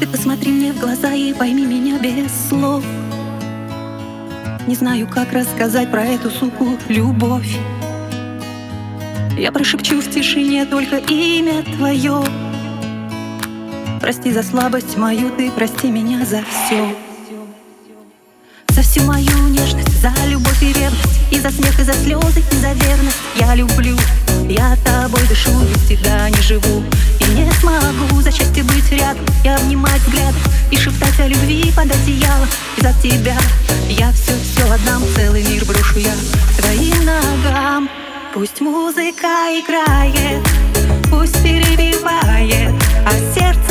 Ты посмотри мне в глаза и пойми меня без слов. Не знаю, как рассказать про эту суку любовь. Я прошепчу в тишине только имя твое. Прости за слабость мою, ты прости меня за все За всю мою нежность, за любовь и ревность И за смех, и за слезы, и за верность. Я люблю, я тобой дышу, без тебя не живу. И не смогу И за тебя. Я все-все отдам, целый мир брошу я. Твоим ногам Пусть музыка играет, пусть перебивает, а сердце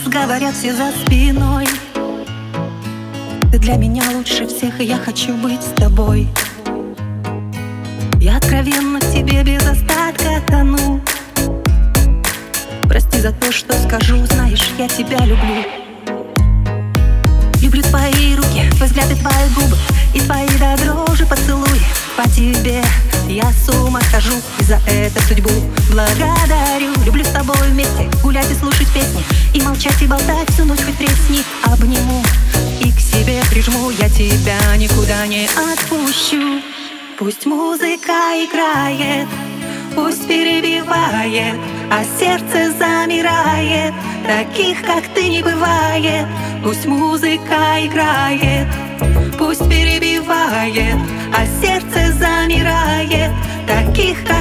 нас говорят все за спиной. Ты для меня лучше всех, и я хочу быть с тобой. Я откровенно в тебе без остатка тону. Прости за то, что скажу, знаешь, я тебя люблю. Люблю твои руки, твой взгляд твои губы И твои до дрожи поцелуи. По тебе Я с ума хожу и за это судьбу благодарю. Люблю с тобой вместе гулять и слушать песни И молчать и болтать всю ночь хоть тресни Обниму и к себе прижму. Я тебя никуда не отпущу. Пусть музыка играет Пусть перебивает, а сердце замирает. Таких, как ты, не бывает. Пусть музыка играет Пусть перебивает, а сердце замирает. Таких, как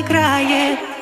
играет.